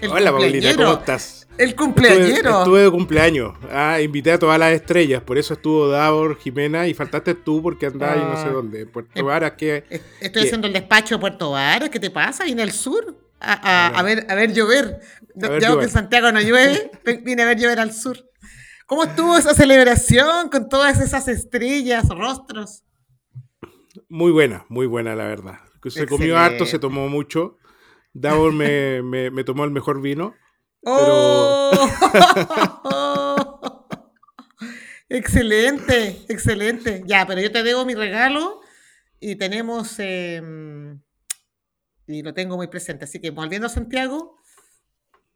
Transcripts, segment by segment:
El Hola, Paulina, ¿cómo estás? El cumpleañero. Estuve, de cumpleaños. Ah, invité a todas las estrellas. Por eso estuvo Davor, Jimena y faltaste tú porque andás y no sé ah. dónde. Puerto eh, Varas, que. Estoy haciendo el despacho de Puerto Varas. ¿Qué te pasa? ¿Y en el sur? A, ver, a ver llover. ya que en Santiago no llueve, vine a ver llover al sur. ¿Cómo estuvo esa celebración con todas esas estrellas, rostros? Muy buena, muy buena, la verdad. Se comió harto, se tomó mucho. Davor me, me, tomó el mejor vino. Oh. excelente, excelente. Ya, pero yo te debo mi regalo y tenemos, em, y lo tengo muy presente. Así que volviendo a Santiago,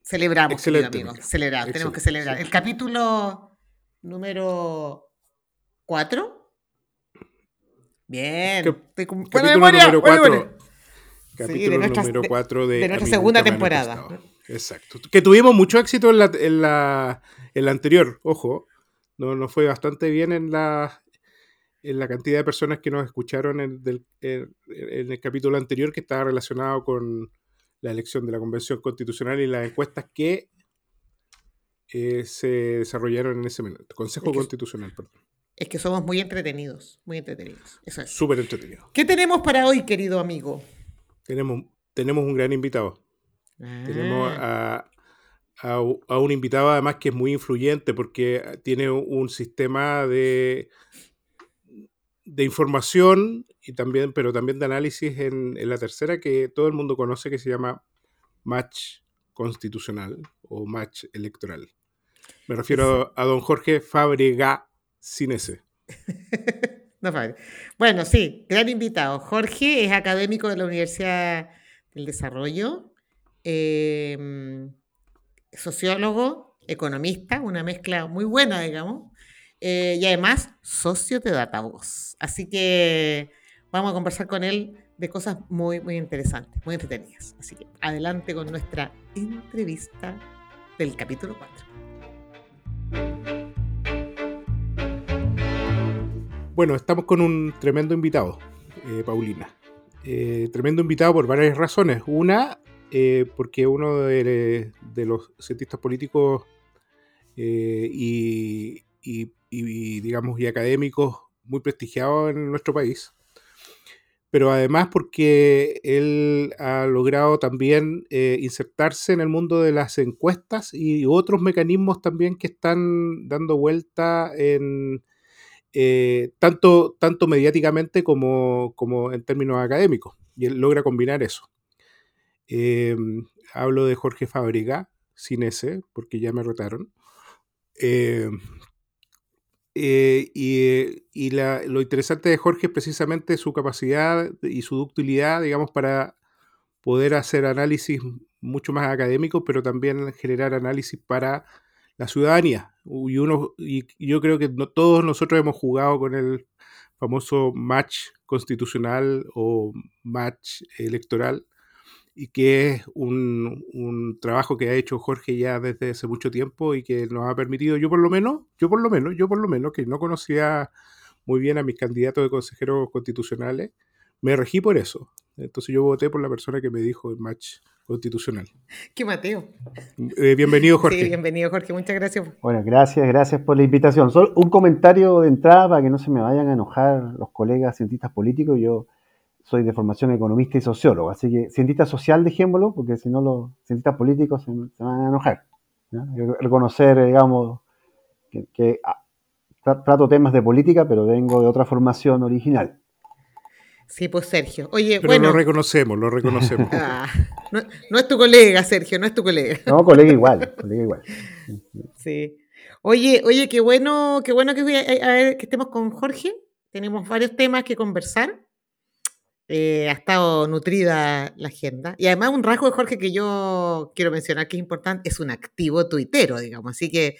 celebramos, excelente, amigo. Celebrar, tenemos que celebrar. El capítulo número 4. Bien. Capítulo número 4. Capítulo número 4 de, nuestra segunda temporada. Exacto. Que tuvimos mucho éxito en la, en la, en la anterior, ojo. Nos no fue bastante bien en la, en la cantidad de personas que nos escucharon en, en, el capítulo anterior que estaba relacionado con la elección de la Convención Constitucional y las encuestas que eh, se desarrollaron en ese momento. Consejo Constitucional, perdón. Es que somos muy entretenidos, muy entretenidos. Eso es. Súper entretenidos. ¿Qué tenemos para hoy, querido amigo? Tenemos, tenemos un gran invitado. Tenemos ah. a, a, un invitado además que es muy influyente porque tiene un sistema de, de información y también, pero también de análisis en, en, la tercera que todo el mundo conoce que se llama match constitucional o match electoral. Me refiero a don Jorge Fábrega ese. Bueno, sí, gran invitado. Jorge es académico de la Universidad del Desarrollo, em, sociólogo, economista, una mezcla muy buena, digamos, eh, y además socio de Datavoz. Así que vamos a conversar con él de cosas muy, muy interesantes, muy entretenidas. Así que adelante con nuestra entrevista del capítulo 4. Bueno, estamos con un tremendo invitado, eh, Paulina. Eh, tremendo invitado por varias razones. Una, eh, porque uno de, los cientistas políticos y, digamos, y académicos muy prestigiados en nuestro país. Pero además porque él ha logrado también insertarse en el mundo de las encuestas y otros mecanismos también que están dando vuelta en, eh, tanto, tanto mediáticamente como, como, en términos académicos. Y él logra combinar eso. Em, hablo de Jorge Fábrica, sin ese, porque ya me rotaron. Em, eh, y, y lo interesante de Jorge es precisamente su capacidad y su ductilidad, digamos, para poder hacer análisis mucho más académicos, pero también generar análisis para la ciudadanía. Y, uno, y yo creo que no, todos nosotros hemos jugado con el famoso match constitucional o match electoral, y que es un, un, trabajo que ha hecho Jorge ya desde hace mucho tiempo y que nos ha permitido, yo por lo menos, yo por lo menos, yo por lo menos, que no conocía muy bien a mis candidatos de consejeros constitucionales, me regí por eso. Entonces yo voté por la persona que me dijo el match constitucional. Qué Mateo. Eh, bienvenido, Jorge. Sí, bienvenido, Jorge. Muchas gracias. Bueno, gracias, gracias por la invitación. Solo un comentario de entrada para que no se me vayan a enojar los colegas cientistas políticos. Yo soy de formación economista y sociólogo, así que cientista social, dejémoslo, porque si no los cientistas políticos se, van a enojar. Reconocer, digamos, que, ah, trato temas de política, pero vengo de otra formación original. Sí, pues Sergio. Oye, Pero lo reconocemos, lo reconocemos. Ah, no, es tu colega, Sergio, no es tu colega. No, colega igual, colega igual. Sí. Oye, oye, qué bueno, qué bueno que, que estemos con Jorge. Tenemos varios temas que conversar. Eh, ha estado nutrida la agenda. Y además un rasgo de Jorge que yo quiero mencionar que es importante, es un activo tuitero, digamos. Así que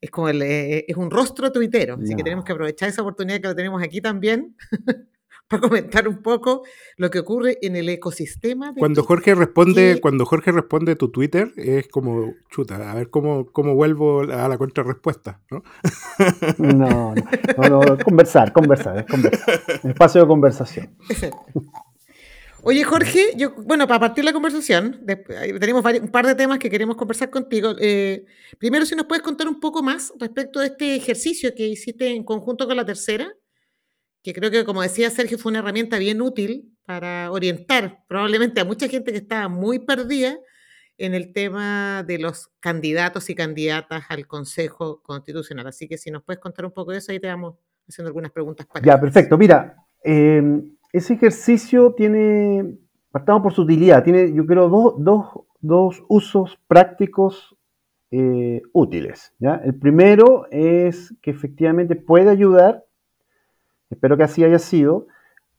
es como el, eh, es un rostro tuitero. Así que tenemos que aprovechar esa oportunidad que lo tenemos aquí también para comentar un poco lo que ocurre en el ecosistema. cuando Jorge responde, cuando Jorge responde tu Twitter, es como chuta, a ver cómo, cómo vuelvo a la contrarrespuesta, ¿no? No, no, no, conversar, conversar, es conversar. Espacio de conversación. Oye, Jorge, yo, bueno, para partir la conversación, tenemos un par de temas que queremos conversar contigo. Eh, primero, si nos puedes contar un poco más respecto de este ejercicio que hiciste en conjunto con la tercera que creo que, como decía Sergio, fue una herramienta bien útil para orientar probablemente a mucha gente que estaba muy perdida en el tema de los candidatos y candidatas al Consejo Constitucional. Así que si nos puedes contar un poco de eso, ahí te vamos haciendo algunas preguntas para. Ya, perfecto. Mira, em, ese ejercicio tiene, partamos por su utilidad, tiene, yo creo, dos, dos, dos usos prácticos eh, útiles. ¿ya? El primero es que efectivamente puede ayudar espero que así haya sido,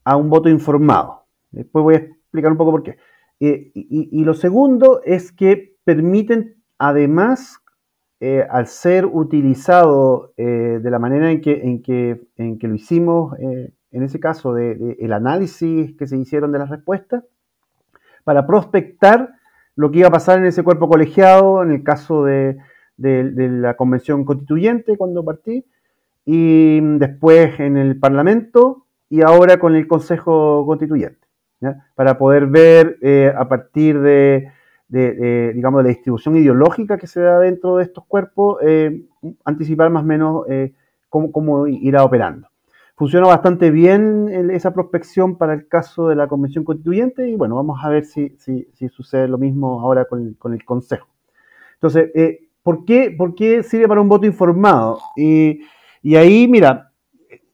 a un voto informado. Después voy a explicar un poco por qué. Eh, y, lo segundo es que permiten, además, eh, al ser utilizado eh, de la manera en que, en que, en que lo hicimos, en ese caso, de, el análisis que se hicieron de las respuestas, para prospectar lo que iba a pasar en ese cuerpo colegiado, en el caso de, de la convención constituyente cuando partí, y después en el Parlamento y ahora con el Consejo Constituyente, para poder ver eh, a partir de, digamos, de la distribución ideológica que se da dentro de estos cuerpos, eh, anticipar más o menos eh, cómo, irá operando. Funciona bastante bien esa prospección para el caso de la Convención Constituyente y bueno, vamos a ver si, si, sucede lo mismo ahora con, con el Consejo. Entonces, ¿por, qué, ¿por qué sirve para un voto informado? Y ahí, mira,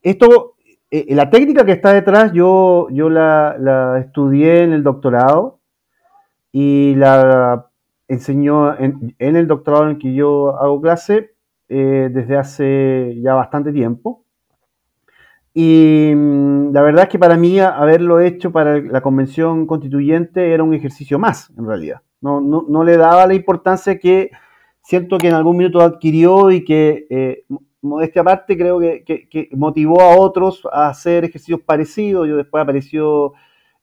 esto, eh, la técnica que está detrás, yo, yo la, estudié en el doctorado y la enseñó en, el doctorado en el que yo hago clase eh, desde hace ya bastante tiempo. Y mm, la verdad es que para mí haberlo hecho para la convención constituyente era un ejercicio más, en realidad. No, no, le daba la importancia que siento que en algún minuto adquirió y que eh, modestia aparte, creo que, motivó a otros a hacer ejercicios parecidos. Yo después apareció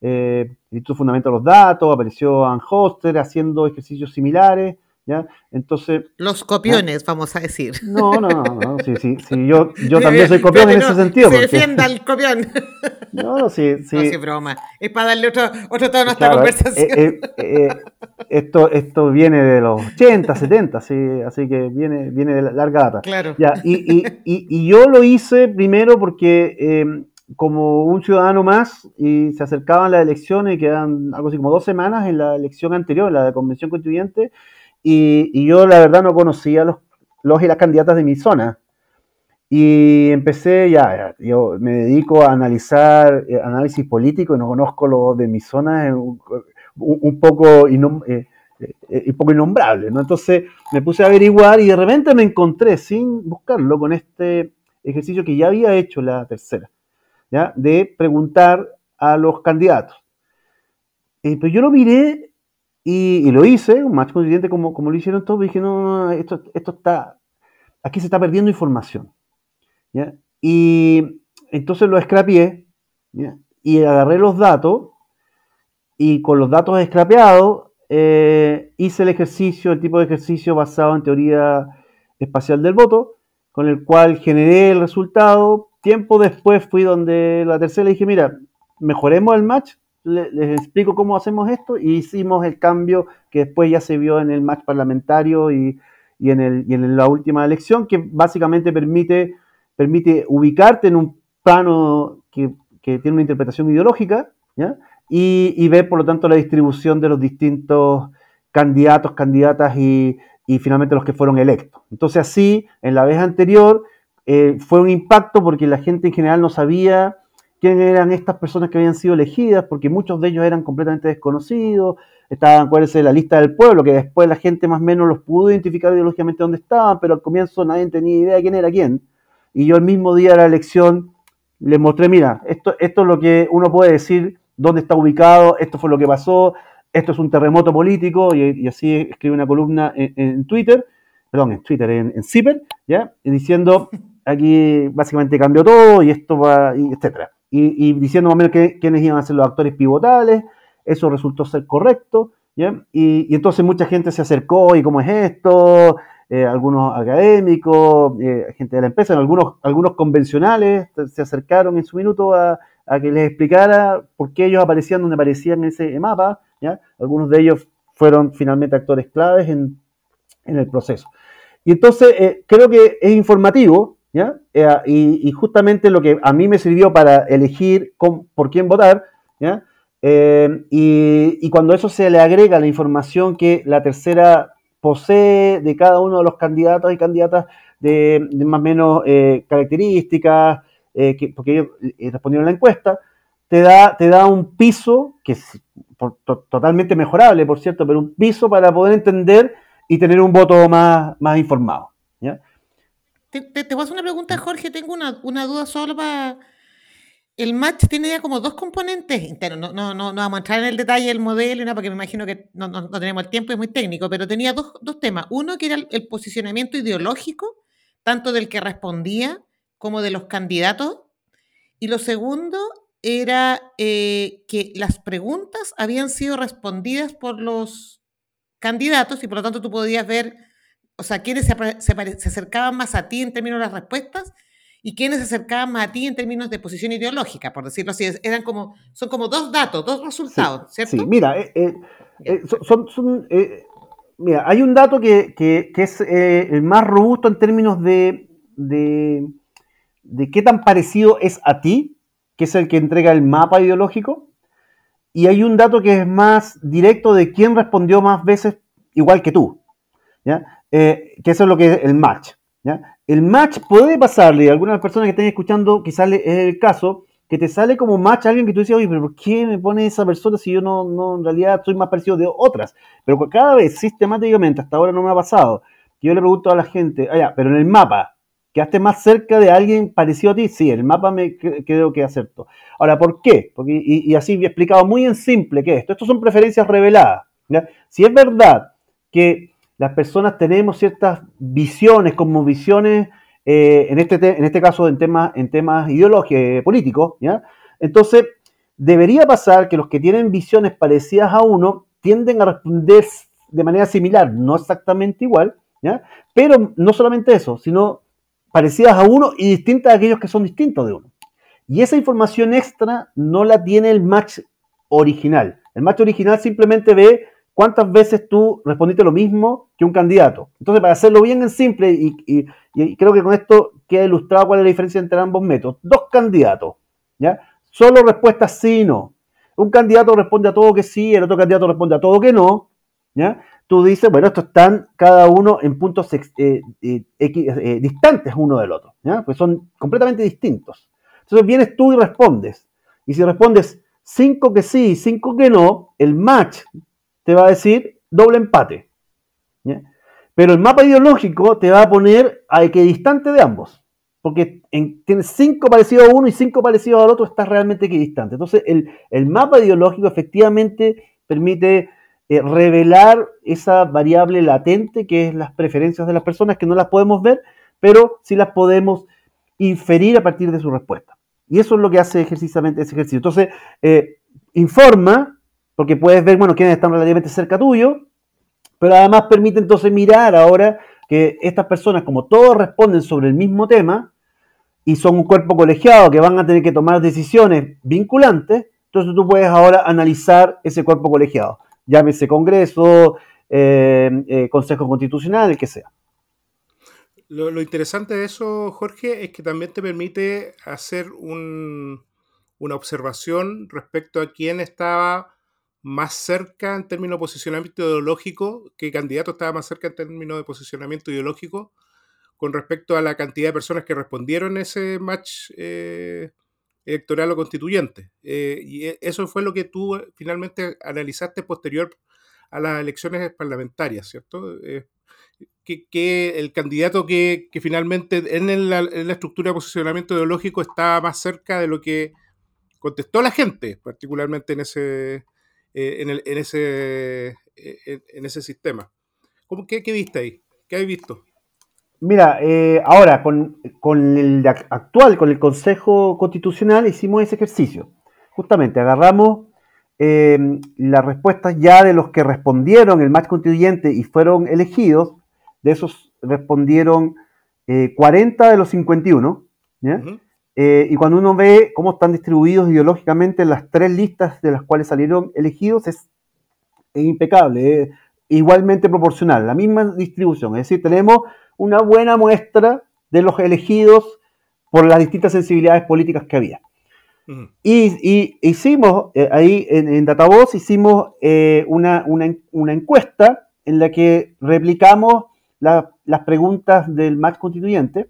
eh, el Fundamento de los Datos, apareció Ann Hoster haciendo ejercicios similares. ¿Ya? Entonces, Los copiones, vamos a decir. No, no, no, sí, sí, sí yo, yo también soy copión en ese sentido. Se defienda el copión. No, no, sí, sí. No, sí, broma. Es para darle otro, otro tono a nuestra conversación. Eh, eh, esto, esto viene de los 80, 70, sí, así que viene, viene de larga data. Claro. Ya, y, y, y, yo lo hice primero porque eh, como un ciudadano más y se acercaban las elecciones, quedan algo así como dos semanas en la elección anterior, la de convención constituyente, y, yo la verdad no conocía los, los y las candidatas de mi zona. Y empecé ya, yo me dedico a analizar eh, análisis político y no conozco los de mi zona, un, poco, eh, eh, un poco innombrable, ¿no? Entonces me puse a averiguar y de repente me encontré, sin buscarlo, con este ejercicio que ya había hecho la tercera, ¿ya? De preguntar a los candidatos. Eh, pero yo lo miré y, lo hice, un match constituyente como, como lo hicieron todos, y dije, no, no, esto, esto está, aquí se está perdiendo información. Y entonces lo escrapié y agarré los datos y con los datos scrapeados eh, hice el ejercicio, el tipo de ejercicio basado en teoría espacial del voto, con el cual generé el resultado. Tiempo después fui donde la tercera le dije, mira, mejoremos el match, les explico cómo hacemos esto y hicimos el cambio que después ya se vio en el match parlamentario y, en, el, y en, la última elección, que básicamente permite, permite ubicarte en un plano que, que tiene una interpretación ideológica, ¿ya? y, ver, por lo tanto, la distribución de los distintos candidatos, candidatas y, finalmente los que fueron electos. Entonces, así, en la vez anterior, eh, fue un impacto porque la gente en general no sabía quiénes eran estas personas que habían sido elegidas, porque muchos de ellos eran completamente desconocidos, estaban, acuérdense, en la lista del pueblo, que después la gente más o menos los pudo identificar ideológicamente dónde estaban, pero al comienzo nadie tenía idea de quién era quién. Y yo el mismo día de la elección les mostré, mira, esto, es lo que uno puede decir dónde está ubicado, esto fue lo que pasó, esto es un terremoto político, y, así escribe una columna en, Twitter, perdón, en Twitter, en, en Zipper, ¿ya? diciendo, aquí básicamente cambió todo, y esto va, y etcétera. Y, diciendo más o menos quiénes iban a ser los actores pivotales, eso resultó ser correcto, ¿ya? Y, entonces mucha gente se acercó, ¿y cómo es esto? Eh, algunos académicos, eh, gente de la empresa, algunos, algunos convencionales se acercaron en su minuto a, a que les explicara por qué ellos aparecían donde aparecían en ese mapa, algunos de ellos fueron finalmente actores claves en, el proceso. Y entonces eh, creo que es informativo, Eh, y, justamente lo que a mí me sirvió para elegir por quién votar. Eh, y, cuando eso se le agrega la información que la tercera posee de cada uno de los candidatos y candidatas de, más o menos características, porque ellos respondieron a la encuesta, te da, un piso que es totalmente mejorable, por cierto, pero un piso para poder entender y tener un voto más informado. ¿Ya? Te, te, voy a hacer una pregunta, Jorge. Tengo una, una duda solo para. El match tiene ya como dos componentes internos. No, no, no, no vamos a entrar en el detalle del modelo, ¿no? porque me imagino que no, no, tenemos el tiempo, es muy técnico, pero tenía dos, dos temas. Uno que era el, posicionamiento ideológico, tanto del que respondía como de los candidatos. Y lo segundo era eh, que las preguntas habían sido respondidas por los candidatos y por lo tanto tú podías ver, o sea, quiénes se, se, acercaban más a ti en términos de las respuestas y quiénes se acercaban más a ti en términos de posición ideológica, por decirlo así. Eran como, son como dos datos, dos resultados, ¿cierto? Sí, mira, eh, eh, son, son mira, hay un dato que, que, que es el más robusto en términos de, de, de qué tan parecido es a ti que es el que entrega el mapa ideológico, y hay un dato que es más directo de quién respondió más veces igual que tú, ¿ya? Eh, que eso es lo que es el match. El match puede pasarle, a algunas personas que estén escuchando, quizás es el caso, que te sale como match a alguien que tú dices, oye, pero ¿por qué me pone esa persona si yo no, no en realidad soy más parecido de otras? Pero cada vez, sistemáticamente, hasta ahora no me ha pasado, que yo le pregunto a la gente, ah, pero en el mapa, ¿Quedaste más cerca de alguien parecido a ti? Sí, el mapa me creo que acertó. Ahora, ¿por qué? Y, así he explicado muy en simple que esto. Estos son preferencias reveladas. Si es verdad que las personas tenemos ciertas visiones, como visiones, eh, en, este en este caso en temas, en temas ideológicos, políticos, ¿ya? entonces debería pasar que los que tienen visiones parecidas a uno tienden a responder de manera similar, no exactamente igual, ¿ya? pero no solamente eso, sino parecidas a uno y distintas a aquellos que son distintos de uno. Y esa información extra no la tiene el match original. El match original simplemente ve cuántas veces tú respondiste lo mismo que un candidato. Entonces, para hacerlo bien en simple, y, creo que con esto queda ilustrado cuál es la diferencia entre ambos métodos. Dos candidatos, ¿ya? Solo respuestas sí y no. Un candidato responde a todo que sí, el otro candidato responde a todo que no, ¿ya? tú dices, bueno, estos están cada uno en puntos eh, eh, eh, distantes uno del otro, ¿ya? pues son completamente distintos. Entonces vienes tú y respondes. Y si respondes cinco que sí y cinco que no, el match te va a decir doble empate. Pero el mapa ideológico te va a poner a equidistante de ambos. Porque tienes cinco parecidos a uno y cinco parecidos al otro, estás realmente equidistante. Entonces el, el mapa ideológico efectivamente permite eh, revelar esa variable latente que es las preferencias de las personas, que no las podemos ver, pero sí las podemos inferir a partir de su respuesta. Y eso es lo que hace ejerciciamente ese ejercicio. Entonces, eh, informa, porque puedes ver, bueno, quiénes están relativamente cerca tuyo, pero además permite entonces mirar ahora que estas personas, como todos responden sobre el mismo tema, y son un cuerpo colegiado que van a tener que tomar decisiones vinculantes, entonces tú puedes ahora analizar ese cuerpo colegiado llámese Congreso, eh, eh, Consejo Constitucional, el que sea. Lo, interesante de eso, Jorge, es que también te permite hacer una observación respecto a quién estaba más cerca en términos de posicionamiento ideológico, qué candidato estaba más cerca en términos de posicionamiento ideológico con respecto a la cantidad de personas que respondieron ese match eh, electoral o constituyente. Eh, y e, eso fue lo que tú eh, finalmente analizaste posterior a las elecciones parlamentarias, ¿cierto? Que, el candidato que, finalmente en la, estructura de posicionamiento ideológico estaba más cerca de lo que contestó la gente, particularmente en ese, eh, en, el, en, ese, eh, en, ese sistema. ¿Cómo, qué, ¿Qué viste ahí? ¿Qué has visto? Mira, eh, ahora con, con, el actual, con el Consejo Constitucional, hicimos ese ejercicio. Justamente agarramos eh, las respuestas ya de los que respondieron el match constituyente y fueron elegidos. De esos respondieron 40 de los 51. ¿ya? Eh, y cuando uno ve cómo están distribuidos ideológicamente las tres listas de las cuales salieron elegidos, es, impecable, es igualmente proporcional, la misma distribución. Es decir, tenemos una buena muestra de los elegidos por las distintas sensibilidades políticas que había. y, hicimos, eh, ahí en, en Datavoz, hicimos eh, una, encuesta en la que replicamos las preguntas del match constituyente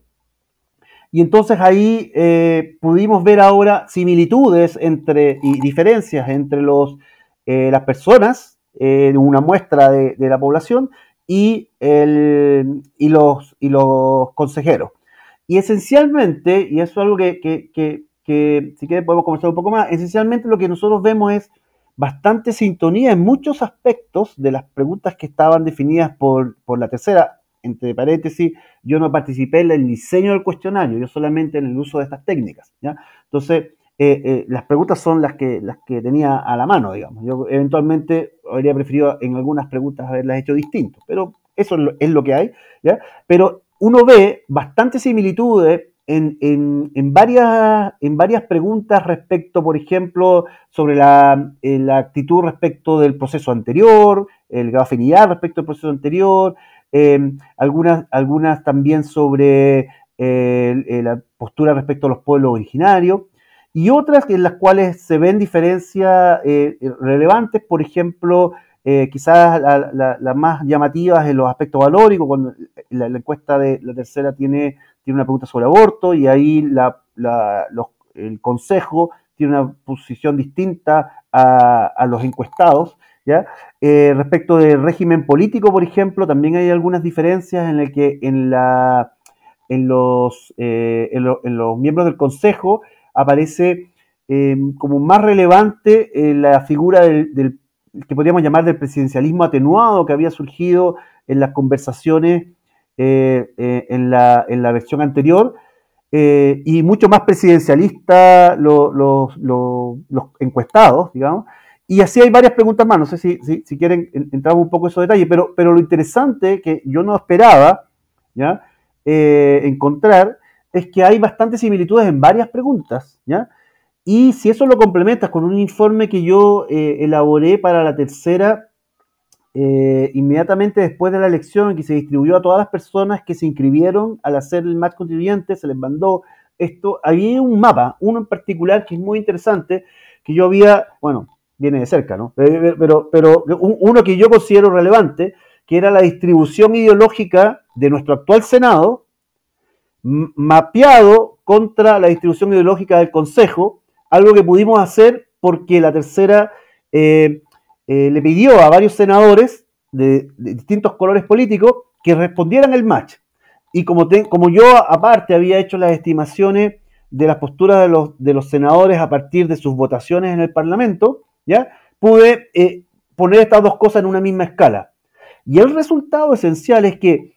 y entonces ahí eh, pudimos ver ahora similitudes entre, y diferencias entre los, eh, las personas, eh, una muestra de, la población, y, el, y, los, y los consejeros. Y esencialmente, y eso es algo que, que, que, si quieren podemos conversar un poco más, esencialmente lo que nosotros vemos es bastante sintonía en muchos aspectos de las preguntas que estaban definidas por, por la tercera entre paréntesis, yo no participé en el diseño del cuestionario, yo solamente en el uso de estas técnicas. ¿ya? Entonces, eh, eh, las preguntas son las que, las que tenía a la mano, digamos. Yo eventualmente habría preferido en algunas preguntas haberlas hecho distinto, pero eso es lo, que hay. ¿ya? Pero uno ve bastantes similitudes en, en, varias, en varias preguntas respecto, por ejemplo, sobre la, eh, la actitud respecto del proceso anterior, el grado respecto al proceso anterior, Em, algunas, algunas también sobre eh, eh, la postura respecto a los pueblos originarios, y otras en las cuales se ven diferencias eh, relevantes, por ejemplo, quizás las más llamativas en los aspectos valóricos, cuando la, encuesta de la tercera tiene, tiene una pregunta sobre aborto y ahí el Consejo tiene una posición distinta a los encuestados. Eh, respecto del régimen político, por ejemplo, también hay algunas diferencias en el que en, la, en, los, eh, en, los miembros del Consejo aparece eh, como más relevante la figura del, que podríamos llamar del presidencialismo atenuado que había surgido en las conversaciones en la, en, la, versión anterior, y mucho más presidencialista los encuestados, digamos, y así hay varias preguntas más, no sé si, si, quieren entrar un poco en esos detalles, pero, pero lo interesante que yo no esperaba ¿ya? Eh, encontrar es que hay bastantes similitudes en varias preguntas. ¿ya? Y si eso lo complementas con un informe que yo eh, elaboré para la tercera, eh, inmediatamente después de la elección, que se distribuyó a todas las personas que se inscribieron al hacer el match constituyente, se les mandó esto, había un mapa, uno en particular que es muy interesante, que yo había, bueno, viene de cerca, ¿no? Eh, eh, pero, pero uno que yo considero relevante, que era la distribución ideológica de nuestro actual Senado, mapeado contra la distribución ideológica del Consejo, algo que pudimos hacer porque la tercera eh, le pidió a varios senadores de, distintos colores políticos que respondieran el match. Y como, como yo aparte había hecho las estimaciones de las posturas de los, de los senadores a partir de sus votaciones en el Parlamento, Pude eh, poner estas dos cosas en una misma escala. Y el resultado esencial es que,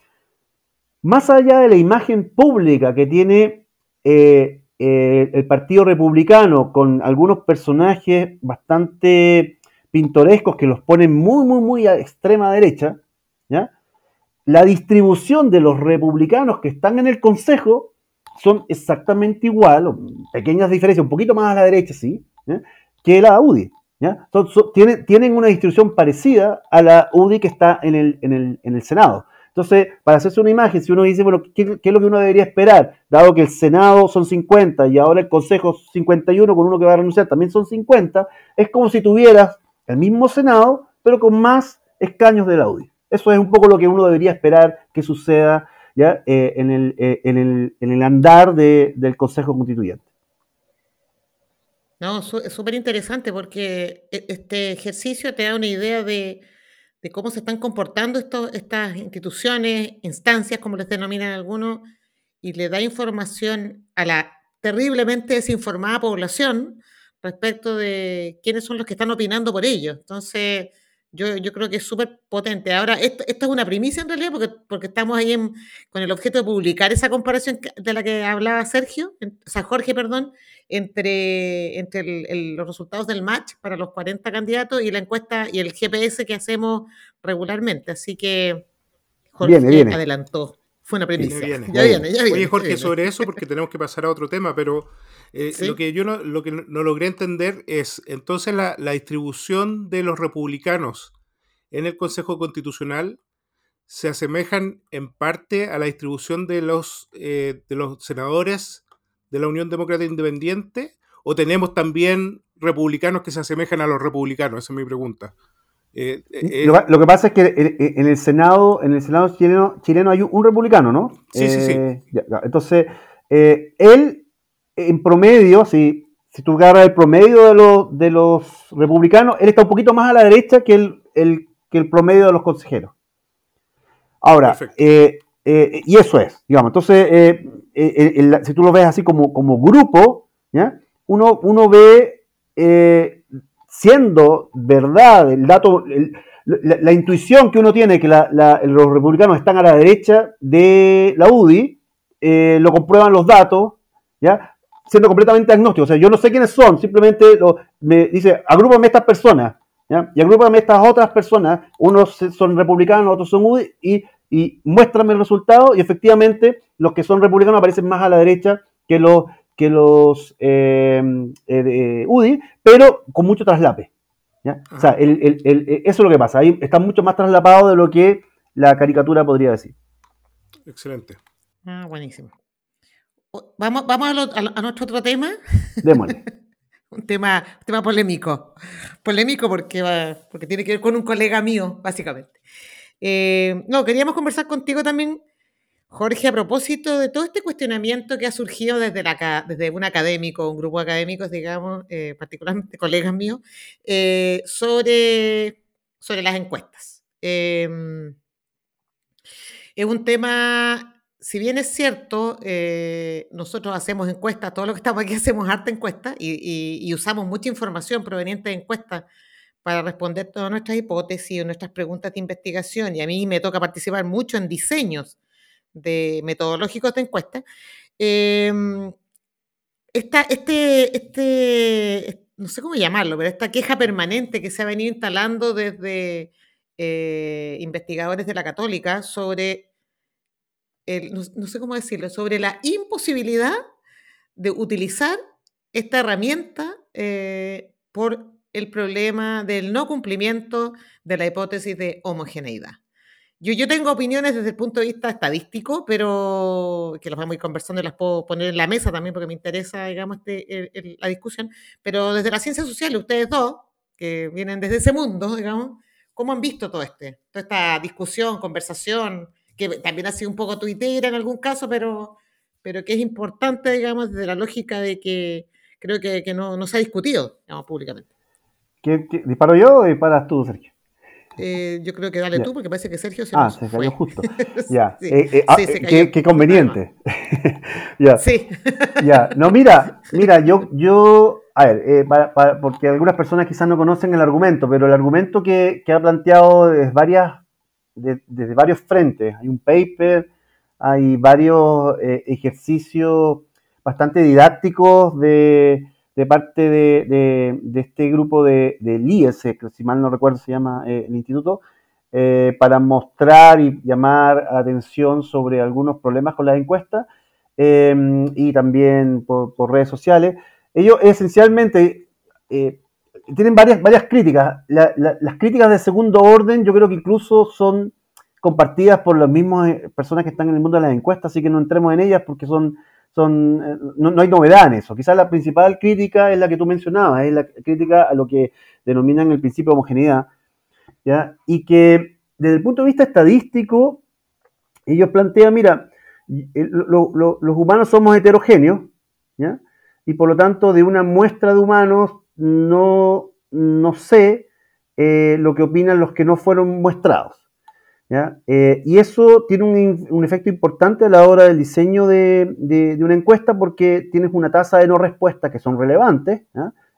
más allá de la imagen pública que tiene eh, eh, el Partido Republicano con algunos personajes bastante pintorescos que los ponen muy, muy, muy a extrema derecha, la distribución de los republicanos que están en el Consejo son exactamente igual, pequeñas diferencias, un poquito más a la derecha, sí, que la UDI tienen, una distribución parecida a la UDI que está en el, en el, Senado. Entonces, para hacerse una imagen, si uno dice, bueno, ¿qué, es lo que uno debería esperar? Dado que el Senado son 50 y ahora el Consejo 51 con uno que va a renunciar también son 50, es como si tuvieras el mismo Senado, pero con más escaños de la UDI. Eso es un poco lo que uno debería esperar que suceda ¿ya? Eh, eh, en, el, andar del Consejo Constituyente. No, es súper interesante porque e, este ejercicio te da una idea de, cómo se están comportando estas instituciones, instancias, como les denominan algunos, y le da información a la terriblemente desinformada población respecto de quiénes son los que están opinando por ellos. Entonces, yo, yo creo que es súper potente. Ahora, esto, esto, es una primicia en realidad, porque, porque estamos ahí con el objeto de publicar esa comparación de la que hablaba Sergio, o sea, Jorge, perdón, entre, entre los resultados del match para los 40 candidatos y la encuesta y el GPS que hacemos regularmente. Así que Jorge adelantó. Fue una primicia. Ya viene, ya viene. Oye, Jorge, sobre eso, porque tenemos que pasar a otro tema, pero eh, lo que yo no, lo que no logré entender es entonces la, la, distribución de los republicanos en el Consejo Constitucional se asemejan en parte a la distribución de los, eh, de los senadores de la Unión Demócrata Independiente o tenemos también republicanos que se asemejan a los republicanos? Esa es mi pregunta. Eh, eh, lo, que pasa es que en, el Senado, en el Senado chileno, chileno hay un, republicano, ¿no? Sí, sí, sí. Eh, entonces, él, en promedio, si, si tú agarras el promedio de los, de los republicanos, él está un poquito más a la derecha que el, que el promedio de los consejeros. Ahora, y eso es, digamos, entonces, si tú lo ves así como, como grupo, ¿ya? Uno, uno ve siendo verdad el dato, la, intuición que uno tiene que los republicanos están a la derecha de la UDI, eh, lo comprueban los datos, ¿ya? siendo completamente agnóstico. O sea, yo no sé quiénes son, simplemente me dice, agrúpame estas personas, ¿ya? y agrúpame estas otras personas, unos son republicanos, otros son UDI, y, y muéstrame el resultado, y efectivamente los que son republicanos aparecen más a la derecha que los que los eh, eh, UDI, pero con mucho traslape. O sea, eso es lo que pasa. Ahí está mucho más traslapado de lo que la caricatura podría decir. Excelente. Ah, buenísimo. Vamos, vamos a, nuestro otro tema. Démosle. un, tema, tema polémico. Polémico porque, porque tiene que ver con un colega mío, básicamente. Eh, no, queríamos conversar contigo también Jorge, a propósito de todo este cuestionamiento que ha surgido desde, la, desde un académico, un grupo de académicos, digamos, eh, particularmente colegas míos, eh, sobre, sobre las encuestas. Em, es un tema, si bien es cierto, eh, nosotros hacemos encuestas, todo lo que estamos aquí hacemos harta encuesta y, y, usamos mucha información proveniente de encuestas para responder todas nuestras hipótesis nuestras preguntas de investigación y a mí me toca participar mucho en diseños de metodológicos de encuesta, em, esta, este, este, no sé cómo llamarlo, pero esta queja permanente que se ha venido instalando desde eh, investigadores de la católica sobre, no, sé cómo decirlo, sobre la imposibilidad de utilizar esta herramienta eh, por el problema del no cumplimiento de la hipótesis de homogeneidad. Yo, tengo opiniones desde el punto de vista estadístico, pero que los vamos a ir conversando y las puedo poner en la mesa también porque me interesa, digamos, este, la discusión. Pero desde la ciencia social, ustedes dos, que vienen desde ese mundo, digamos, ¿cómo han visto todo este, toda esta discusión, conversación, que también ha sido un poco tuitera en algún caso, pero, pero que es importante, digamos, desde la lógica de que creo que, no, no, se ha discutido, digamos, públicamente. ¿Qué, disparo yo o disparas tú, Sergio? Eh, yo creo que dale tú, porque parece que Sergio se Ah, se cayó justo. Ya. Eh, eh, ah, qué, conveniente. ya. Sí. ya. No, mira, mira, yo, yo, a ver, porque algunas personas quizás no conocen el argumento, pero el argumento que, ha planteado desde, varias, desde varios frentes. Hay un paper, hay varios ejercicios bastante didácticos de de parte de, este grupo de, del IES, que si mal no recuerdo se llama eh, el instituto, eh, para mostrar y llamar atención sobre algunos problemas con las encuestas em, y también por, redes sociales. Ellos esencialmente eh, tienen varias, varias críticas. las críticas de segundo orden yo creo que incluso son compartidas por las mismas personas que están en el mundo de las encuestas, así que no entremos en ellas porque son son, eh, no, hay novedad en eso. Quizás la principal crítica es la que tú mencionabas, es la crítica a lo que denominan el principio de homogeneidad, ¿ya? y que desde el punto de vista estadístico, ellos plantean, mira, los humanos somos heterogéneos, ¿ya? y por lo tanto de una muestra de humanos no, no sé eh, lo que opinan los que no fueron muestrados. Eh, y eso tiene un, efecto importante a la hora del diseño de, una encuesta porque tienes una tasa de no respuesta que son relevantes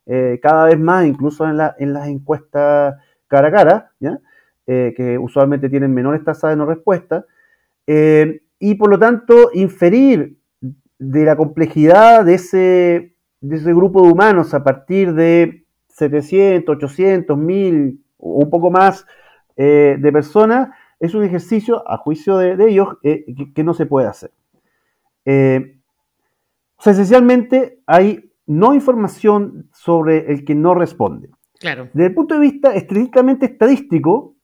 eh, cada vez más, incluso en, las encuestas cara a cara, ¿ya? que usualmente tienen menores tasas de no respuesta, y por lo tanto inferir de la complejidad de ese, de ese grupo de humanos a partir de 700, 800, 1000 o un poco más de personas, es un ejercicio, a juicio de, ellos, que, no se puede hacer. Eh, o sea, esencialmente hay no información sobre el que no responde. Claro. Desde el punto de vista estrictamente estadístico,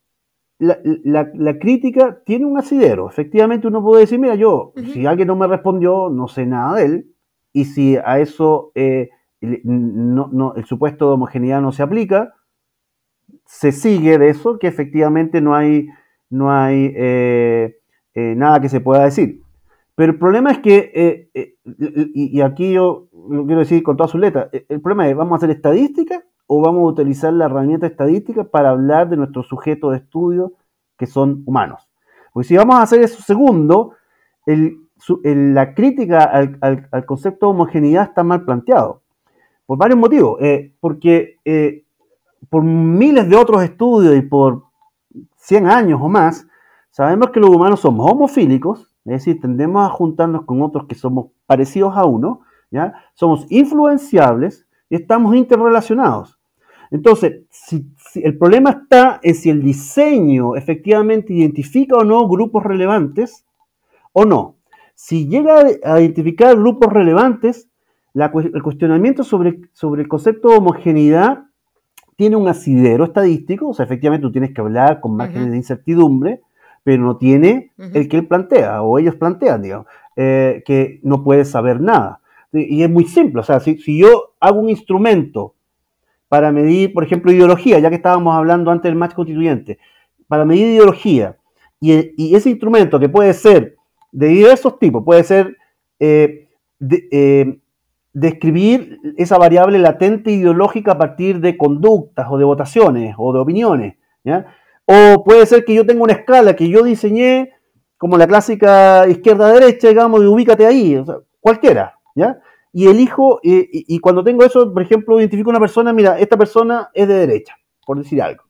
la, crítica tiene un asidero. Efectivamente, uno puede decir, mira, yo, si alguien no me respondió, no sé nada de él, y si a eso eh, no, el supuesto de homogeneidad no se aplica, se sigue de eso que efectivamente no hay, no hay eh, nada que se pueda decir. Pero el problema es que, eh, eh, y, aquí yo lo quiero decir con todas sus letras, eh, el problema es, ¿vamos a hacer estadística o vamos a utilizar la herramienta estadística para hablar de nuestros sujetos de estudio que son humanos? Porque si vamos a hacer eso segundo, la crítica al, concepto de homogeneidad está mal planteado. Por varios motivos. porque por miles de otros estudios y por 100 años o más, sabemos que los humanos somos homofílicos, es decir, tendemos a juntarnos con otros que somos parecidos a uno, ¿ya? Somos influenciables y estamos interrelacionados. Entonces, si, el problema está en si el diseño efectivamente identifica o no grupos relevantes o no. Si llega a identificar grupos relevantes, el cuestionamiento sobre, sobre el concepto de homogeneidad tiene un asidero estadístico, o sea, efectivamente tú tienes que hablar con márgenes de incertidumbre, pero no tiene el que él plantea, o ellos plantean, digamos, eh, que no puede saber nada. Y es muy simple, o sea, si, yo hago un instrumento para medir, por ejemplo, ideología, ya que estábamos hablando antes del match constituyente, para medir ideología, y, ese instrumento que puede ser de diversos tipos, puede ser eh, eh, describir esa variable latente ideológica a partir de conductas o de votaciones o de opiniones. O puede ser que yo tenga una escala que yo diseñé como la clásica izquierda-derecha, digamos, y ubícate ahí, o sea, cualquiera, ¿ya? Y elijo, y, cuando tengo eso, por ejemplo, identifico una persona, mira, esta persona es de derecha, por decir algo.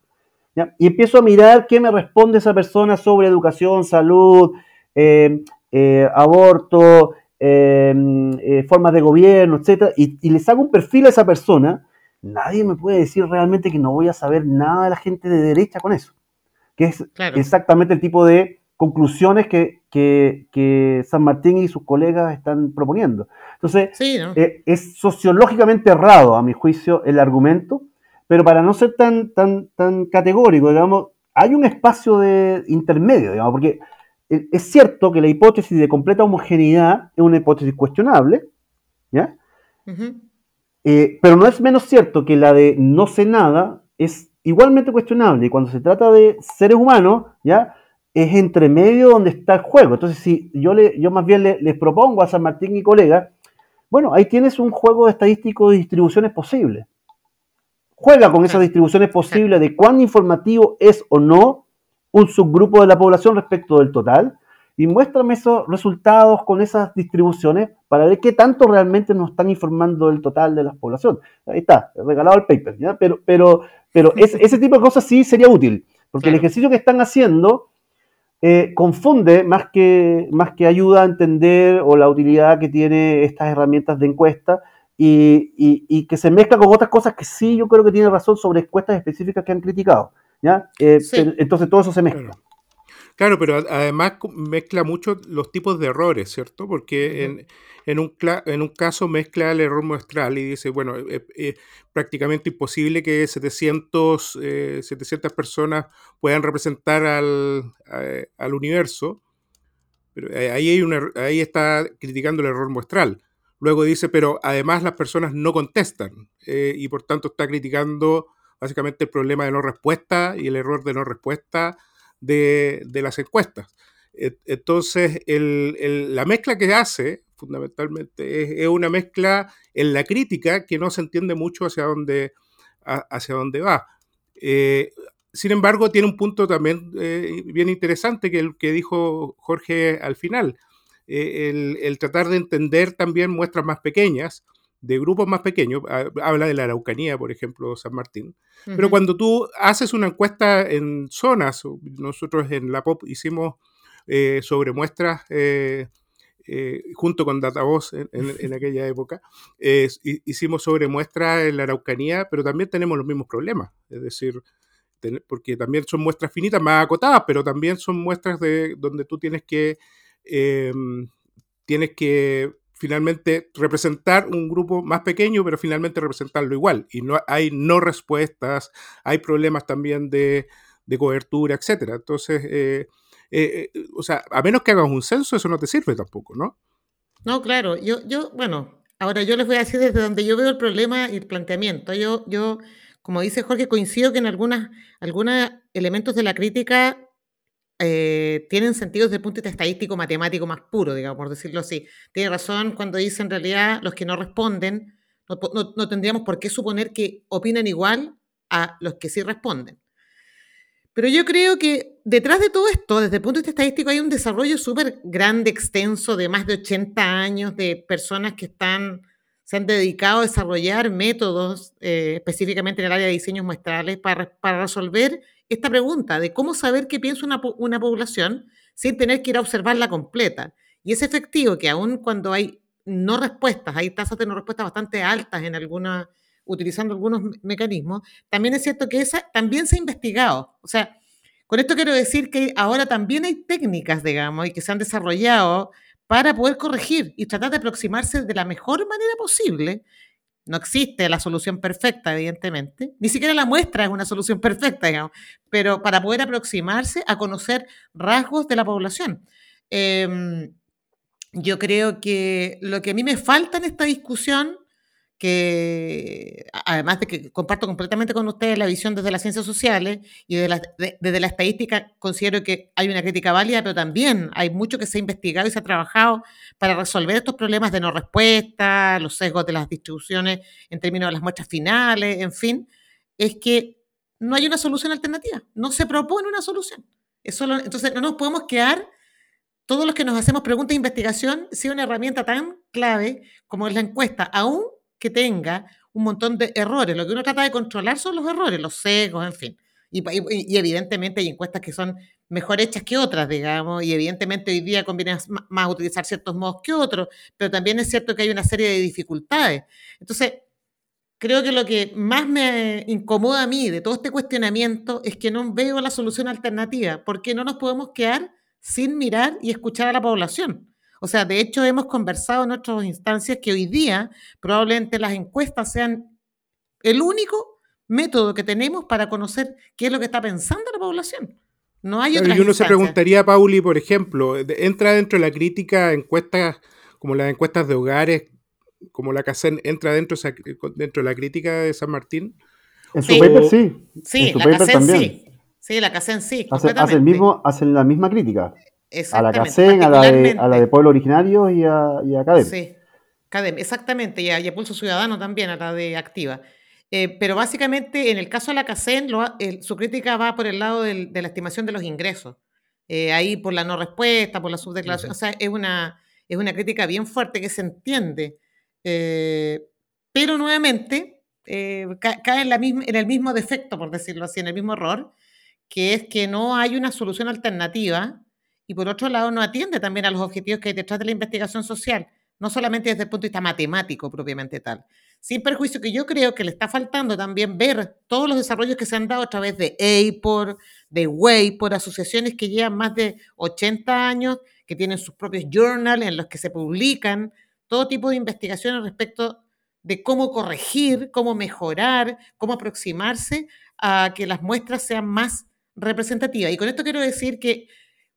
¿ya? Y empiezo a mirar qué me responde esa persona sobre educación, salud, eh, eh, aborto, eh, formas de gobierno, etc. Y, y les hago un perfil a esa persona, nadie me puede decir realmente que no voy a saber nada de la gente de derecha con eso que es exactamente el tipo de conclusiones que, San Martín y sus colegas están proponiendo. Entonces, eh, es sociológicamente errado, a mi juicio, el argumento, pero para no ser tan, tan, tan categórico, digamos, hay un espacio de intermedio, digamos, porque es cierto que la hipótesis de completa homogeneidad es una hipótesis cuestionable, ¿ya? Eh, pero no es menos cierto que la de no sé nada es igualmente cuestionable. Y cuando se trata de seres humanos, ¿ya? Es entre medio donde está el juego. Entonces, si yo, le, yo más bien les propongo a San Martín y colegas, bueno, ahí tienes un juego estadístico de distribuciones posibles. Juega con esas distribuciones posibles de cuán informativo es o no un subgrupo de la población respecto del total y muéstrame esos resultados con esas distribuciones para ver qué tanto realmente nos están informando del total de la población. Ahí está, regalado el paper, ¿ya? Pero, pero, pero ese tipo de cosas sí sería útil, porque el ejercicio que están haciendo eh, confunde más que, más que ayuda a entender o la utilidad que tiene estas herramientas de encuesta y, que se mezcla con otras cosas que sí yo creo que tiene razón sobre encuestas específicas que han criticado. ¿Ya? Eh, entonces todo eso se mezcla. Claro, pero además mezcla mucho los tipos de errores, ¿cierto? Porque en, en, un, en un caso mezcla el error muestral y dice, bueno, es eh, eh, prácticamente imposible que 700, 700 personas puedan representar al, al universo. Pero ahí, hay una, ahí está criticando el error muestral. Luego dice, pero además las personas no contestan eh, y por tanto está criticando básicamente el problema de no respuesta y el error de no respuesta de, las encuestas. Entonces, la mezcla que hace fundamentalmente es, una mezcla en la crítica que no se entiende mucho hacia dónde, hacia dónde va. Eh, sin embargo, tiene un punto también eh, bien interesante que el que dijo Jorge al final, eh, el, tratar de entender también muestras más pequeñas de grupos más pequeños, habla de la Araucanía, por ejemplo, San Martín, pero cuando tú haces una encuesta en zonas, nosotros en la POP hicimos eh, sobre muestras eh, eh, junto con Datavoz en, en, aquella época, hicimos sobre muestras en la Araucanía, pero también tenemos los mismos problemas, es decir, porque también son muestras finitas, más acotadas, pero también son muestras de donde tú tienes que em, tienes que finalmente representar un grupo más pequeño, pero finalmente representarlo igual. Y no hay no respuestas, hay problemas también de, cobertura, etcétera. Entonces, eh, eh, eh, o sea, a menos que hagas un censo, eso no te sirve tampoco, ¿no? No, claro. Yo, yo, bueno, ahora yo les voy a decir desde donde yo veo el problema y el planteamiento. Yo, yo, como dice Jorge, coincido que en algunas, algunos elementos de la crítica eh, tienen sentido desde el punto de vista estadístico, matemático más puro, digamos, por decirlo así. Tiene razón cuando dice en realidad los que no responden, no, tendríamos por qué suponer que opinan igual a los que sí responden. Pero yo creo que detrás de todo esto, desde el punto de vista estadístico, hay un desarrollo súper grande, extenso, de más de 80 años, de personas que están, se han dedicado a desarrollar métodos, eh, específicamente en el área de diseños muestrales, para, para resolver esta pregunta de cómo saber qué piensa una, población sin tener que ir a observarla completa. Y es efectivo que aun cuando hay no respuestas, hay tasas de no respuesta bastante altas en algunas, utilizando algunos mecanismos, también es cierto que esa también se ha investigado. O sea, con esto quiero decir que ahora también hay técnicas, digamos, y que se han desarrollado para poder corregir y tratar de aproximarse de la mejor manera posible no existe la solución perfecta, evidentemente. Ni siquiera la muestra es una solución perfecta, digamos. Pero para poder aproximarse a conocer rasgos de la población. Em, yo creo que lo que a mí me falta en esta discusión que además de que comparto completamente con ustedes la visión desde las ciencias sociales y desde la estadística, considero que hay una crítica válida, pero también hay mucho que se ha investigado y se ha trabajado para resolver estos problemas de no respuesta, los sesgos de las distribuciones en términos de las muestras finales, en fin, es que no hay una solución alternativa, no se propone una solución. entonces no nos podemos quedar todos los que nos hacemos preguntas de investigación si una herramienta tan clave como es la encuesta, aún que tenga un montón de errores. Lo que uno trata de controlar son los errores, los sesgos, en fin. Y, evidentemente hay encuestas que son mejor hechas que otras, digamos, y evidentemente hoy día conviene más utilizar ciertos modos que otros, pero también es cierto que hay una serie de dificultades. Entonces, creo que lo que más me incomoda a mí de todo este cuestionamiento es que no veo la solución alternativa, porque no nos podemos quedar sin mirar y escuchar a la población. O sea, de hecho hemos conversado en otras instancias que hoy día probablemente las encuestas sean el único método que tenemos para conocer qué es lo que está pensando la población. No hay otra. Y uno se preguntaría, Pauli, por ejemplo, ¿entra dentro de la crítica encuestas como las encuestas de hogares, como la CACEN, entra dentro, dentro de la crítica de San Martín? En su paper sí. Sí, la CACEN sí. Sí, la CACEN sí. Hace, mismo, hacen la misma crítica. A la CACEN, a la, de, a la de Pueblo Originario y a, y a CADEM. Sí, CADEM, exactamente, y a, Pulso Ciudadano también, a la de Activa. Eh, pero básicamente, en el caso de la CACEN, su crítica va por el lado de la estimación de los ingresos. Eh, ahí por la no respuesta, por la subdeclaración. O sea, es una, es una crítica bien fuerte que se entiende. Eh, pero nuevamente cae en, la misma, en el mismo defecto, por decirlo así, en el mismo error, que es que no hay una solución alternativa y por otro lado no atiende también a los objetivos que hay detrás de la investigación social, no solamente desde el punto de vista matemático propiamente tal. Sin perjuicio que yo creo que le está faltando también ver todos los desarrollos que se han dado a través de APOR, de WAY, por asociaciones que llevan más de 80 años, que tienen sus propios journals en los que se publican todo tipo de investigaciones respecto de cómo corregir, cómo mejorar, cómo aproximarse a que las muestras sean más representativas. Y con esto quiero decir que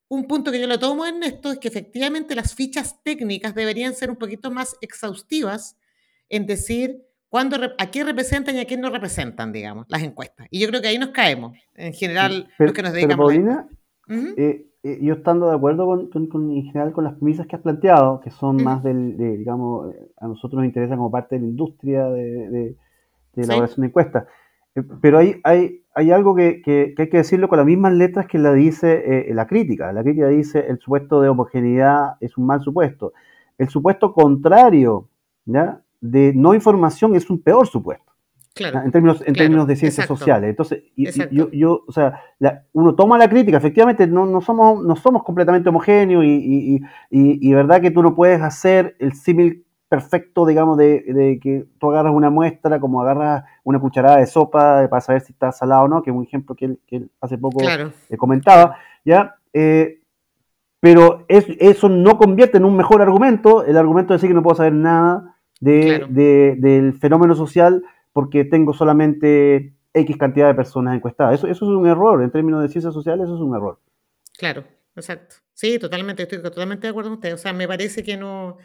un punto que yo lo tomo en esto es que efectivamente las fichas técnicas deberían ser un poquito más exhaustivas en decir cuándo, a quién representan y a quién no representan, digamos, las encuestas. Y yo creo que ahí nos caemos, en general, los que nos dedicamos a eh, eh, yo estando de acuerdo con, con, en general con las premisas que has planteado, que son más del, de, digamos, eh, a nosotros nos interesa como parte de la industria de, de, de elaboración de encuestas. Pero hay, hay, hay algo que, hay que decirlo con las mismas letras que la dice eh, la crítica. La crítica dice el supuesto de homogeneidad es un mal supuesto. El supuesto contrario ¿ya? de no información es un peor supuesto. en términos, en términos de ciencias sociales. Entonces, yo, yo, o sea, uno toma la crítica, efectivamente, no, no, somos, no somos completamente homogéneos y, y, verdad que tú no puedes hacer el símil perfecto, digamos, de, que tú agarras una muestra, como agarras una cucharada de sopa para saber si está salado o no, que es un ejemplo que él, hace poco comentaba, ¿ya? Eh, pero eso no convierte en un mejor argumento, el argumento de decir que no puedo saber nada del fenómeno social porque tengo solamente X cantidad de personas encuestadas. Eso, eso es un error, en términos de ciencias sociales, eso es un error. Claro, exacto. Sí, totalmente, estoy totalmente de acuerdo con usted. O sea, me parece que no,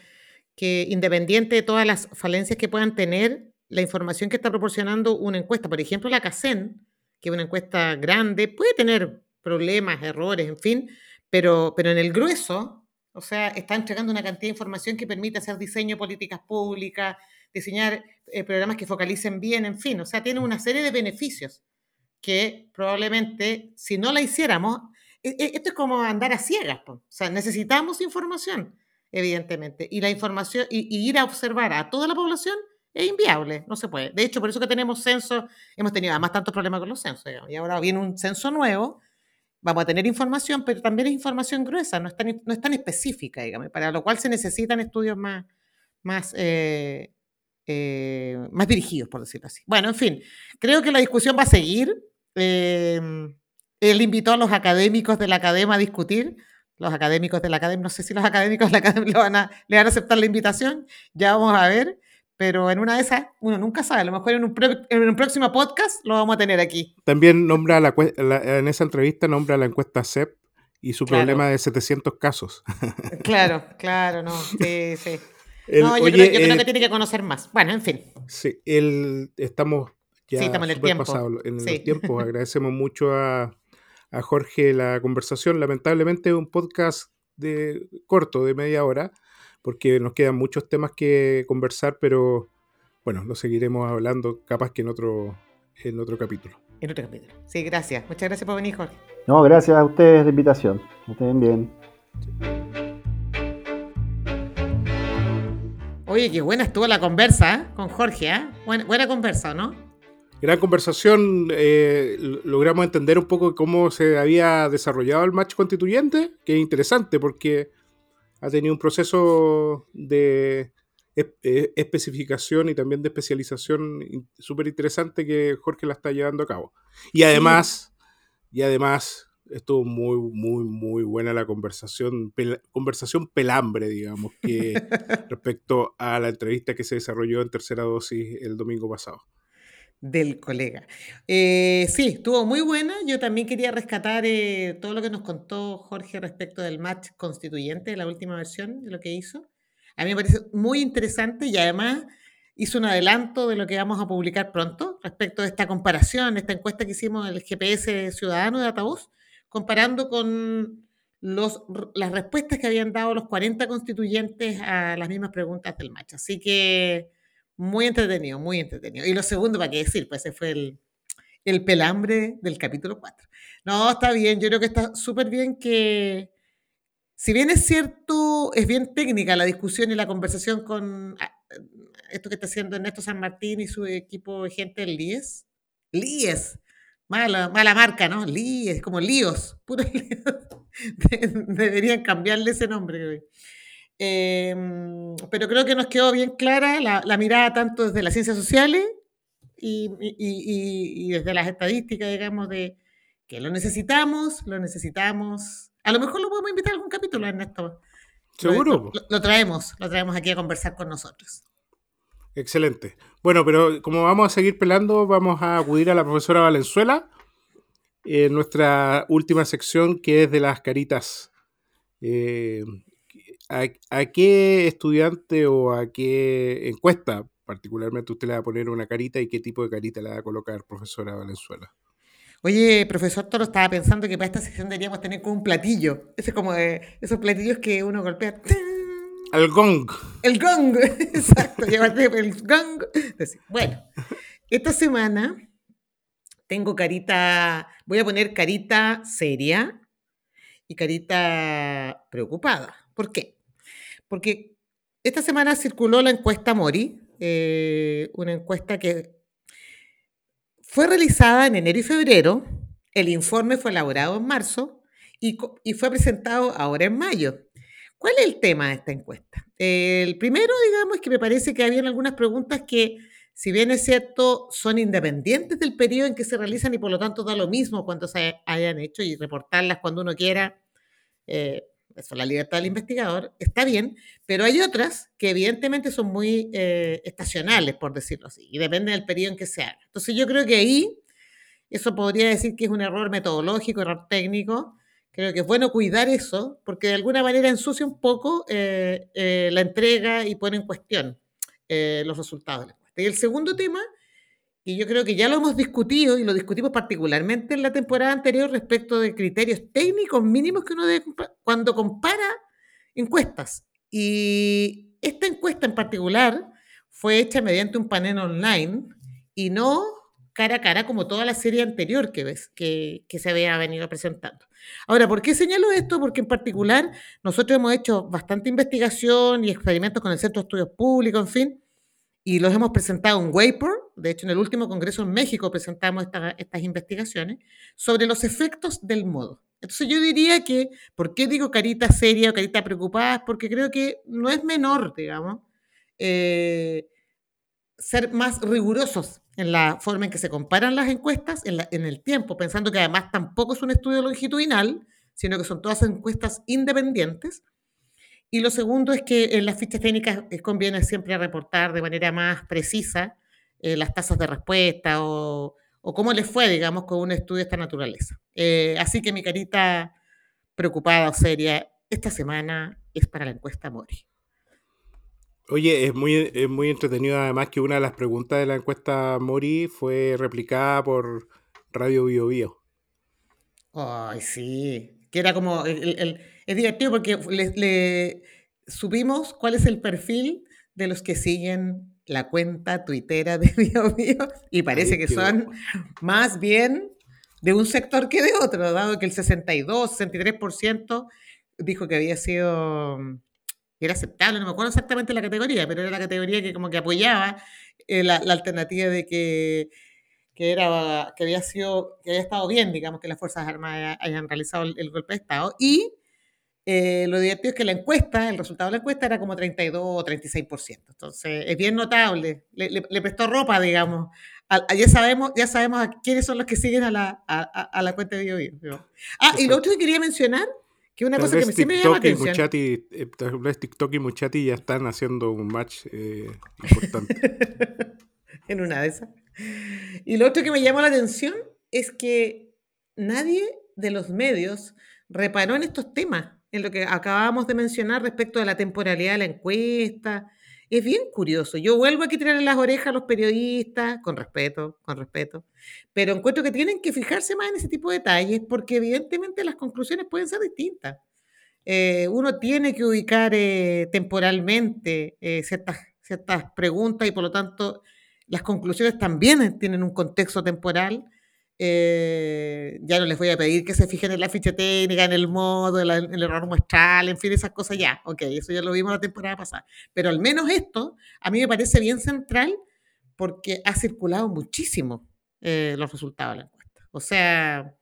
que independiente de todas las falencias que puedan tener, la información que está proporcionando una encuesta, por ejemplo, la CACEN, que es una encuesta grande, puede tener problemas, errores, en fin, pero, pero en el grueso, o sea, está entregando una cantidad de información que permite hacer diseño de políticas públicas, diseñar eh, programas que focalicen bien, en fin, o sea, tiene una serie de beneficios que probablemente si no la hiciéramos, e, e, esto es como andar a ciegas, o sea, necesitamos información evidentemente. Y la información, y, ir a observar a toda la población es inviable, no se puede. De hecho, por eso que tenemos censo, hemos tenido además tantos problemas con los censos, y ahora viene un censo nuevo, vamos a tener información, pero también es información gruesa, no es tan, no es tan específica, digamos, para lo cual se necesitan estudios más, más, eh, eh, más dirigidos, por decirlo así. Bueno, en fin, creo que la discusión va a seguir. Eh, él invitó a los académicos de la academia a discutir los académicos de la academia, no sé si los académicos de la academia le van a, le van a aceptar la invitación, ya vamos a ver, pero en una de esas, uno nunca sabe, a lo mejor en un, en un próximo podcast lo vamos a tener aquí. También nombra la, en esa entrevista nombra la encuesta CEP y su problema de 700 casos. Claro, claro, no, sí, sí. no, yo, creo, que eh, tiene que conocer más. Bueno, en fin. Sí, el, estamos ya sí, estamos en el tiempo. en el tiempo. Agradecemos mucho a a Jorge la conversación. Lamentablemente es un podcast de corto, de media hora, porque nos quedan muchos temas que conversar, pero bueno, lo seguiremos hablando capaz que en otro, en otro capítulo. En otro capítulo. Sí, gracias. Muchas gracias por venir, Jorge. No, gracias a ustedes la invitación. Que estén bien. Oye, qué buena estuvo la conversa ¿eh? con Jorge, ¿eh? Buena, buena conversa, ¿no? Gran conversación. Eh, logramos entender un poco cómo se había desarrollado el match constituyente, que es interesante porque ha tenido un proceso de e, especificación y también de especialización súper interesante que Jorge la está llevando a cabo. Y además, y además estuvo muy, muy, muy buena la conversación, conversación pelambre, digamos, que respecto a la entrevista que se desarrolló en tercera dosis el domingo pasado del colega. Eh, sí, estuvo muy buena. Yo también quería rescatar eh, todo lo que nos contó Jorge respecto del match constituyente, la última versión de lo que hizo. A mí me parece muy interesante y además hizo un adelanto de lo que vamos a publicar pronto respecto de esta comparación, esta encuesta que hicimos en el GPS Ciudadano de Altavoz, comparando con los, las respuestas que habían dado los 40 constituyentes a las mismas preguntas del match. Así que muy entretenido, muy entretenido. Y lo segundo, ¿para qué decir? Pues ese fue el, el pelambre del capítulo 4. No, está bien, yo creo que está súper bien que, si bien es cierto, es bien técnica la discusión y la conversación con ah, esto que está haciendo Ernesto San Martín y su equipo de gente del LIES. LIES, mala, mala marca, ¿no? LIES, como líos, puro líos. Deberían cambiarle ese nombre. Em, pero creo que nos quedó bien clara la, mirada tanto desde las ciencias sociales y, desde las estadísticas, digamos, de que lo necesitamos, lo necesitamos. A lo mejor lo podemos invitar a algún capítulo, Ernesto. Seguro. Lo, traemos, lo traemos aquí a conversar con nosotros. Excelente. Bueno, pero como vamos a seguir pelando, vamos a acudir a la profesora Valenzuela en nuestra última sección que es de las caritas. Eh, ¿a, qué estudiante o a qué encuesta particularmente usted le va a poner una carita y qué tipo de carita le va a colocar, profesora Valenzuela? Oye, profesor Toro, estaba pensando que para esta sesión deberíamos tener como un platillo. Ese como esos platillos que uno golpea. El gong. El gong, exacto. el gong. Bueno, esta semana tengo carita, voy a poner carita seria y carita preocupada. ¿Por qué? Porque esta semana circuló la encuesta Mori eh, una encuesta que fue realizada en enero y febrero, el informe fue elaborado en marzo y, y fue presentado ahora en mayo. ¿Cuál es el tema de esta encuesta? El primero, digamos, es que me parece que habían algunas preguntas que, si bien es cierto, son independientes del periodo en que se realizan y por lo tanto da lo mismo cuando se hayan hecho y reportarlas cuando uno quiera, eh, eso, la libertad del investigador, está bien, pero hay otras que evidentemente son muy eh, estacionales, por decirlo así, y depende del periodo en que se haga. Entonces yo creo que ahí, eso podría decir que es un error metodológico, error técnico, Creo que es bueno cuidar eso porque de alguna manera ensucia un poco eh, eh, la entrega y pone en cuestión los resultados de la encuesta. Y el segundo tema, y yo creo que ya lo hemos discutido y lo discutimos particularmente en la temporada anterior respecto de criterios técnicos mínimos que uno debe cuando compara encuestas. Y esta encuesta en particular fue hecha mediante un panel online y no cara a cara como toda la serie anterior que, ves, que, que se había venido presentando. Ahora, ¿por qué señalo esto? Porque en particular nosotros hemos hecho bastante investigación y experimentos con el Centro de Estudios Públicos, en fin, y los hemos presentado en WAPER, de hecho en el último Congreso en México presentamos estas investigaciones, sobre los efectos del modo. Entonces yo diría que, ¿por qué digo carita seria o carita preocupada? Porque creo que no es menor, digamos, eh, ser más rigurosos en la forma en que se comparan las encuestas en, en, el tiempo, pensando que además tampoco es un estudio longitudinal, sino que son todas encuestas independientes. Y lo segundo es que en las fichas técnicas eh, conviene siempre reportar de manera más precisa eh, las tasas de respuesta o, o, cómo les fue, digamos, con un estudio de esta naturaleza. Eh, así que mi carita preocupada o seria esta semana es para la encuesta Mori. Oye, es muy, es muy entretenido además que una de las preguntas de la encuesta Mori fue replicada por Radio Bio Bio. Ay, sí. Que era como. El, el, es divertido porque le, le, subimos cuál es el perfil de los que siguen la cuenta tuitera de Bio Bio y parece Ay, que son bueno. más bien de un sector que de otro, dado que el 62, 63% dijo que había sido era aceptable, no me acuerdo exactamente la categoría, pero era la categoría que como que apoyaba eh, la, la, alternativa de que, que, era, que había sido, que había estado bien, digamos, que las Fuerzas Armadas hayan realizado el, el golpe de Estado. Y eh, lo divertido es que la encuesta, el resultado de la encuesta era como 32 o 36%. Entonces, es bien notable. Le, le, le prestó ropa, digamos. A, a, ya, sabemos, ya sabemos a quiénes son los que siguen a la, a, la cuenta de BioBio. Ah, y lo otro que quería mencionar que una tal cosa que me, sí me llama atención. Y Muchati, eh, tal vez TikTok y Muchati ya están haciendo un match eh, importante. en una de esas. Y lo otro que me llamó la atención es que nadie de los medios reparó en estos temas, en lo que acabábamos de mencionar respecto de la temporalidad de la encuesta. Es bien curioso. Yo vuelvo a tirarle las orejas a los periodistas, con respeto, con respeto, pero encuentro que tienen que fijarse más en ese tipo de detalles porque evidentemente las conclusiones pueden ser distintas. Eh, uno tiene que ubicar eh, temporalmente eh, ciertas, ciertas preguntas y por lo tanto las conclusiones también tienen un contexto temporal. Eh, ya no les voy a pedir que se fijen en la ficha técnica, en el modo, en, el error muestral, en fin, esas cosas ya. Ok, eso ya lo vimos la temporada pasada. Pero al menos esto a mí me parece bien central porque ha circulado muchísimo eh, los resultados de la encuesta. O sea,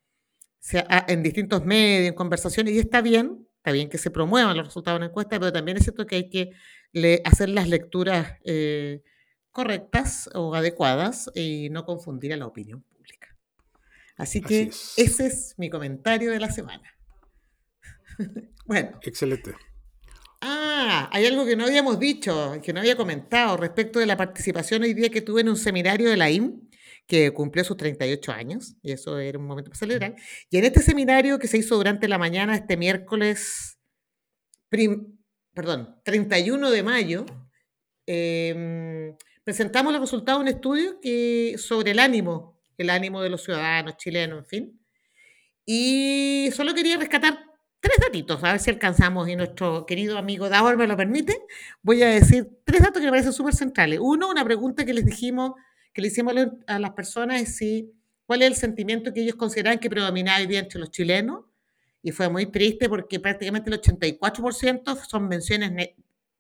se ha, en distintos medios, en conversaciones, y está bien, está bien que se promuevan los resultados de la encuesta, pero también es cierto que hay que hacer las lecturas eh, correctas o adecuadas y no confundir a la opinión Así que Así es. ese es mi comentario de la semana. bueno. Excelente. Ah, hay algo que no habíamos dicho, que no había comentado respecto de la participación hoy día que tuve en un seminario de la IM, que cumplió sus 38 años, y eso era un momento para celebrar. Y en este seminario que se hizo durante la mañana, este miércoles, prim, perdón, 31 de mayo, eh, presentamos los resultados de un estudio que, sobre el ánimo el ánimo de los ciudadanos chilenos, en fin. Y solo quería rescatar tres datitos, a ver si alcanzamos y nuestro querido amigo Davor me lo permite. Voy a decir tres datos que me parecen súper centrales. Uno, una pregunta que les dijimos, que le hicimos a las personas es si, cuál es el sentimiento que ellos consideran que predominaba hoy día entre los chilenos. Y fue muy triste porque prácticamente el 84% son menciones, ne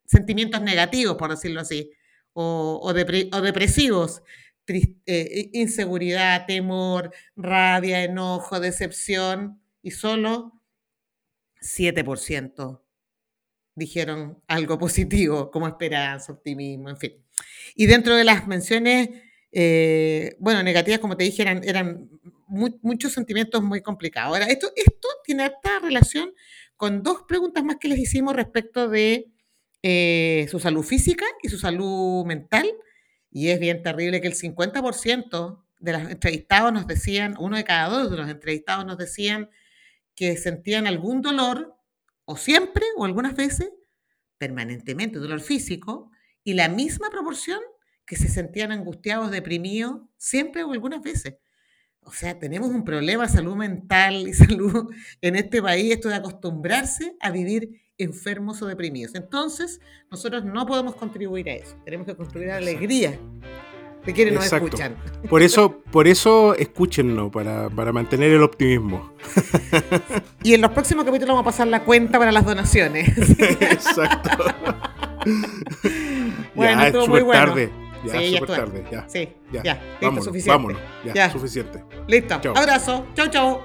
sentimientos negativos, por decirlo así o, depresivos, eh, inseguridad, temor, rabia, enojo, decepción, y solo 7% dijeron algo positivo, como esperanza, optimismo, en fin. Y dentro de las menciones, eh, bueno, negativas, como te dije, eran, muchos sentimientos muy complicados. Ahora, esto, esto tiene esta relación con dos preguntas más que les hicimos respecto de eh, su salud física y su salud mental. Y es bien terrible que el 50% de los entrevistados nos decían, uno de cada dos de los entrevistados nos decían que sentían algún dolor, o siempre, o algunas veces, permanentemente, dolor físico, y la misma proporción que se sentían angustiados, deprimidos, siempre o algunas veces. O sea, tenemos un problema de salud mental y salud en este país, esto de acostumbrarse a vivir enfermos o deprimidos. Entonces, nosotros no podemos contribuir a eso. Tenemos que construir alegría de quienes nos escuchan. Por eso, por eso escúchennos, para, para mantener el optimismo. Y en los próximos capítulos vamos a pasar la cuenta para las donaciones. Exacto. bueno, estuvo muy bueno. Tarde. Ya, sí, ya tarde. Ya. Sí, ya. ya. Listo, suficiente. Vámonos. Ya, suficiente. Listo. Abrazo. Chau, chau.